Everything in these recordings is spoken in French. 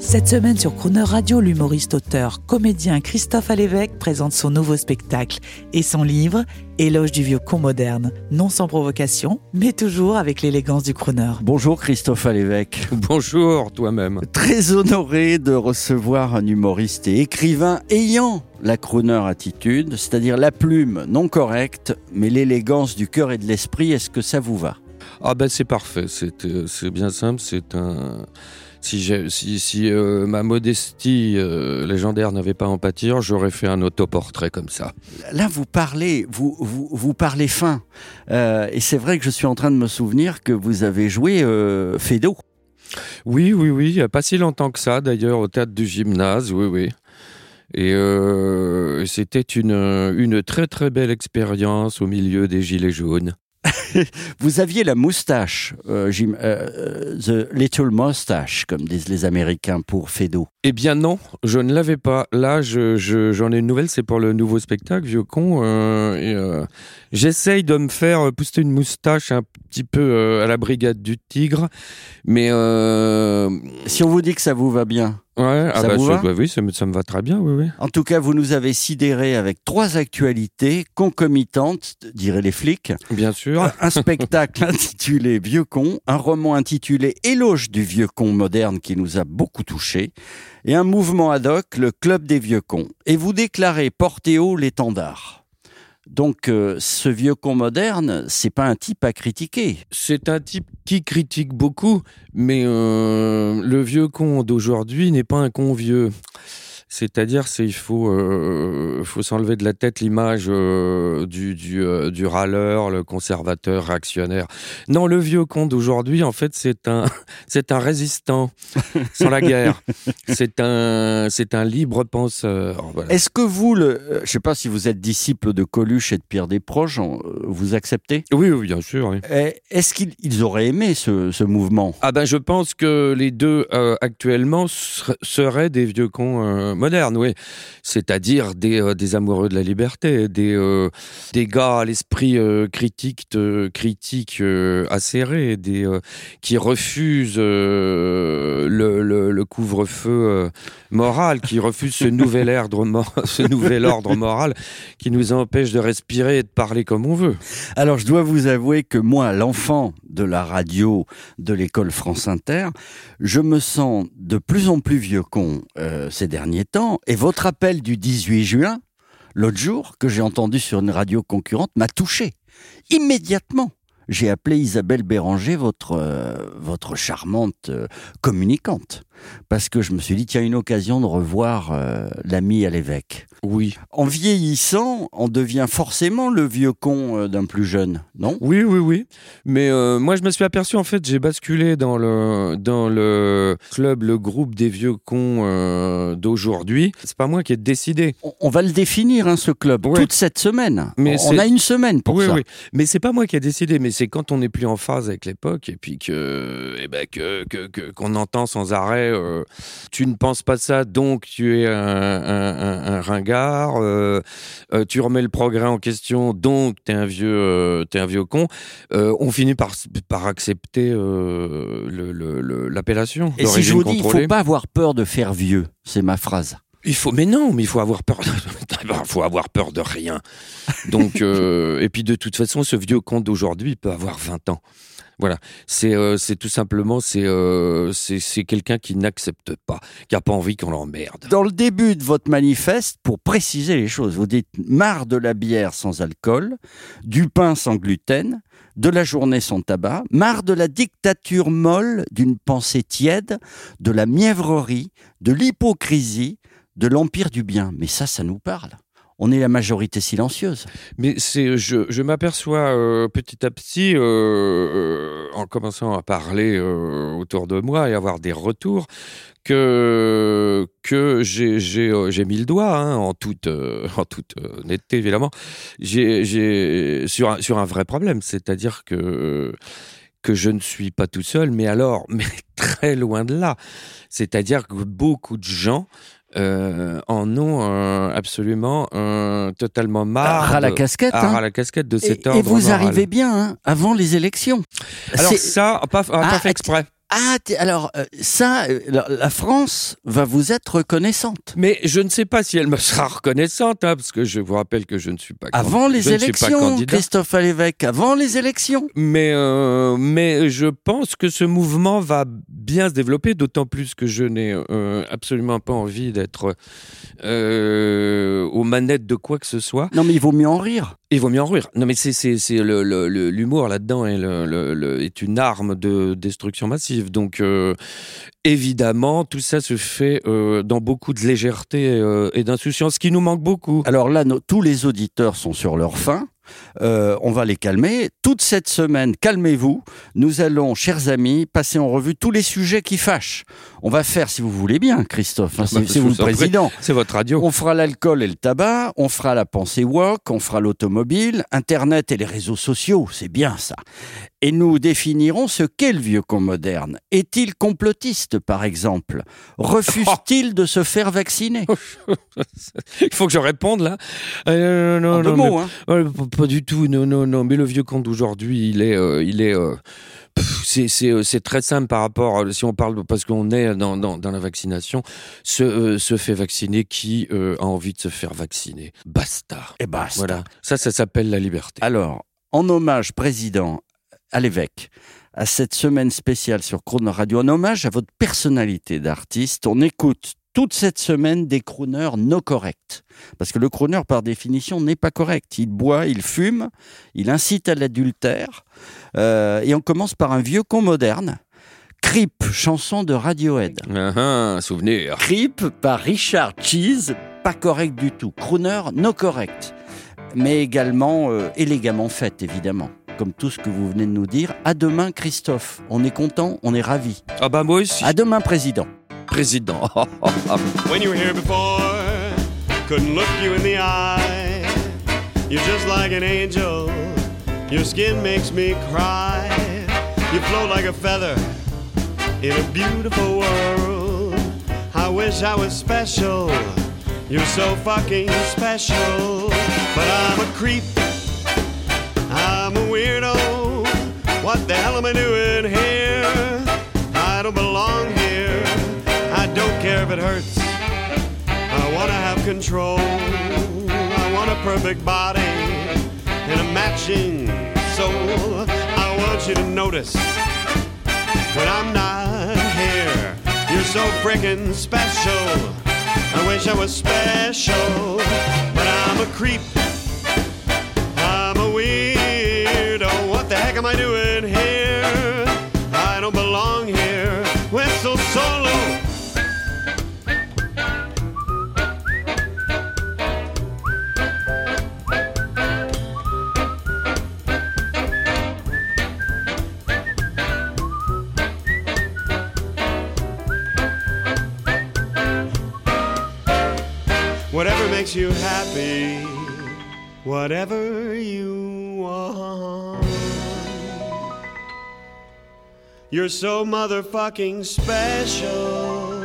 Cette semaine sur Croner Radio, l'humoriste, auteur, comédien Christophe Alévèque présente son nouveau spectacle et son livre Éloge du vieux con moderne, non sans provocation, mais toujours avec l'élégance du crooner. Bonjour Christophe Alévèque. Bonjour toi-même. Très honoré de recevoir un humoriste et écrivain ayant la crooner attitude, c'est-à-dire la plume non correcte, mais l'élégance du cœur et de l'esprit. Est-ce que ça vous va? Ah ben c'est parfait, c'est euh, c'est bien simple, c'est un... Si, si, si euh, ma modestie euh, légendaire n'avait pas en pâtir, j'aurais fait un autoportrait comme ça. Là, vous parlez, vous, vous, vous parlez fin. Euh, et c'est vrai que je suis en train de me souvenir que vous avez joué Fédo. Oui, oui, oui, il n'y a pas si longtemps que ça d'ailleurs au théâtre du gymnase, oui, oui. Et euh, c'était une, une très très belle expérience au milieu des gilets jaunes. Vous aviez la moustache, euh, j'im- euh, euh, the little mustache, comme disent les Américains pour Fédo. Eh bien non, je ne l'avais pas. Là, je, je- j'en ai une nouvelle, c'est pour le nouveau spectacle, vieux con. euh, j'essaye de me faire pousser une moustache un petit peu à la brigade du tigre, mais Si on vous dit que ça vous va bien, ouais, ah bah, vous ça- va bah oui, ça me, ça me va très bien, oui, oui. En tout cas, vous nous avez sidéré avec trois actualités concomitantes, diraient les flics. Bien sûr. Un spectacle intitulé Vieux con, un roman intitulé Éloge du vieux con moderne qui nous a beaucoup touchés, et un mouvement ad hoc, le Club des vieux cons. Et vous déclarez porter haut l'étendard. Donc, euh, ce vieux con moderne, c'est pas un type à critiquer. C'est un type qui critique beaucoup, mais euh, le vieux con d'aujourd'hui n'est pas un con vieux. C'est-à-dire, c'est il faut euh, faut s'enlever de la tête l'image euh, du du, euh, du râleur, le conservateur, réactionnaire. Non, le vieux con d'aujourd'hui, en fait, c'est un c'est un résistant sans la guerre. C'est un c'est un libre penseur. Voilà. Est-ce que vous, le, je sais pas si vous êtes disciple de Coluche et de Pierre Desproges, vous acceptez? Oui, oui, bien sûr. oui. Eh, Est-ce qu'ils ils auraient aimé ce, ce mouvement? Ah ben je pense que les deux actuellement ser- seraient des vieux cons modernes, oui. C'est-à-dire des, euh, des amoureux de la liberté, des, euh, des gars à l'esprit euh, critique, critique acéré, des qui refusent le, le- le couvre-feu moral, qui refusent ce nouvel ordre, ce nouvel ordre moral qui nous empêche de respirer et de parler comme on veut. Alors, je dois vous avouer que moi, l'enfant de la radio de l'école France Inter, je me sens de plus en plus vieux con euh, ces derniers Et votre appel du 18 juin, l'autre jour, que j'ai entendu sur une radio concurrente, m'a touché. Immédiatement, j'ai appelé Isabelle Béranger, votre, euh, votre charmante euh, communicante. Parce que je me suis dit, tiens, une occasion de revoir euh, l'ami à l'évêque. Oui. En vieillissant, on devient forcément le vieux con euh, d'un plus jeune, non? Oui, oui, oui. Mais euh, moi, je me suis aperçu, en fait, j'ai basculé dans le, dans le club, le groupe des vieux cons d'aujourd'hui. C'est pas moi qui ai décidé. on, on va le définir, hein, ce club, Ouais. toute cette semaine. Mais on a une semaine pour oui, ça. oui. Mais c'est pas moi qui ai décidé, mais c'est quand on n'est plus en phase avec l'époque et puis que, eh ben, que, que, que- qu'on entend sans arrêt, euh, tu ne penses pas ça, donc tu es un, un, un- un ringard, euh, euh, tu remets le progrès en question, donc t'es un vieux, t'es un vieux con. On finit par, par accepter le- le- le- l'appellation. Et si je vous dis, il contrôlée. faut pas avoir peur de faire vieux, c'est ma phrase. Il faut, mais non, mais il faut avoir peur. Il faut avoir peur de rien. Donc, euh, et puis de toute façon, ce vieux con d'aujourd'hui peut avoir 20 ans. Voilà, c'est euh, c'est tout simplement c'est euh, c'est c'est quelqu'un qui n'accepte pas, qui a pas envie qu'on l'emmerde. Dans le début de votre manifeste, pour préciser les choses, vous dites marre de la bière sans alcool, du pain sans gluten, de la journée sans tabac, marre de la dictature molle d'une pensée tiède, de la mièvrerie, de l'hypocrisie, de l'empire du bien. Mais ça, ça nous parle. On est la majorité silencieuse. Mais c'est, je, m'aperçois euh, petit à petit, euh, euh, en commençant à parler autour de moi et avoir des retours, que que j'ai mis le doigt hein, en toute en toute honnêteté évidemment. Sur un, sur un vrai problème, c'est-à-dire que que je ne suis pas tout seul, mais alors, mais très loin de là. C'est-à-dire que beaucoup de gens euh, en ont euh, absolument euh, totalement marre. à la de- casquette. hein. à la casquette de Et, cet et ordre vous moral. arrivez bien hein, avant les élections. Alors ça, pas, pas Ah, fait exprès. Ah, alors euh, ça, euh, la, la France va vous être reconnaissante. Mais je ne sais pas si elle me sera reconnaissante, hein, parce que je vous rappelle que je ne suis pas Avant les je élections. Christophe Alévèque, avant les élections. Mais, euh, mais je pense que ce mouvement va bien se développer, d'autant plus que je n'ai absolument pas envie d'être aux manettes de quoi que ce soit. Non mais il vaut mieux en rire. Il vaut mieux en rire. Non, mais c'est c'est le le- le- l'humour là-dedans est le, est une arme de destruction massive. Donc euh, évidemment, tout ça se fait euh, dans beaucoup de légèreté euh, et d'insouciance, qui nous manque beaucoup. Alors là, tous les auditeurs sont sur leur faim. Euh, on va les calmer. Toute cette semaine, calmez-vous. Nous allons, chers amis, passer en revue tous les sujets qui fâchent. On va faire, si vous voulez bien, Christophe, hein, c'est Bah, c'est vous le président. C'est votre radio. On fera l'alcool et le tabac, on fera la pensée woke, on fera l'automobile, Internet et les réseaux sociaux, c'est bien ça. Et nous définirons ce qu'est le vieux con moderne. Est-il complotiste, par exemple? Refuse-t-il de se faire vacciner? Il faut que je réponde là. Euh, non, En deux non, mots, mais- hein. Pas, du tout. Non, non, non. Mais le vieux conte d'aujourd'hui, il est, euh, il est. euh, c'est, euh, c'est très simple par rapport, euh, si on parle, parce qu'on est dans, dans, dans la vaccination, se, euh, se fait vacciner qui a envie de se faire vacciner. Basta. Et basta. Voilà. Ça, ça s'appelle la liberté. Alors, en hommage, président, à l'évêque, à cette semaine spéciale sur Chrono Radio, en hommage à votre personnalité d'artiste, on écoute toute cette semaine des crooners no corrects. Parce que le crooner, par définition, n'est pas correct. Il boit, il fume, il incite à l'adultère. Euh, et on commence par un vieux con moderne. Creep, chanson de Radiohead. Ah, ah, souvenir. Creep par Richard Cheese, pas correct du tout. Crooner, no correct. Mais également euh, élégamment faite, évidemment. Comme tout ce que vous venez de nous dire. À demain, Christophe. On est content, on est ravis. Ah bah moi aussi. À demain, président. Président. when you were here before. Couldn't look you in the eye. You're just like an angel. Your skin makes me cry. You float like a feather in a beautiful world. I wish I was special. You're so fucking special. But I'm a creep. I'm a weirdo. What the hell am I doing hurts. I wanna have control. I want a perfect body and a matching soul. I want you to notice when I'm not here. You're so freaking special. I wish I was special, but I'm a creep. I'm a weirdo. What the heck am I doing makes you happy, whatever you want. You're so motherfucking special.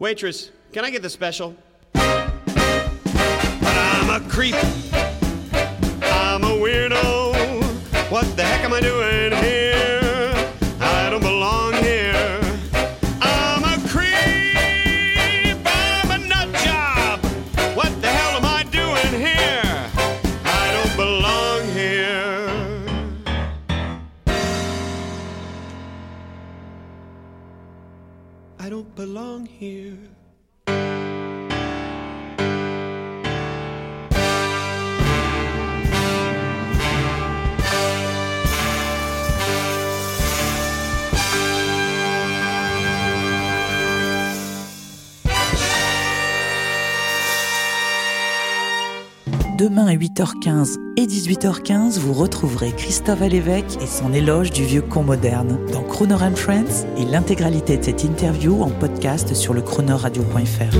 Waitress, can I get the special? But I'm a creep. I'm a weirdo. What the heck am I doing here? I don't belong here. Demain à 8h15 et 18h15, vous retrouverez Christophe Alévèque et son éloge du vieux con moderne dans Crooner and Friends et l'intégralité de cette interview en podcast sur le croonerradio.fr.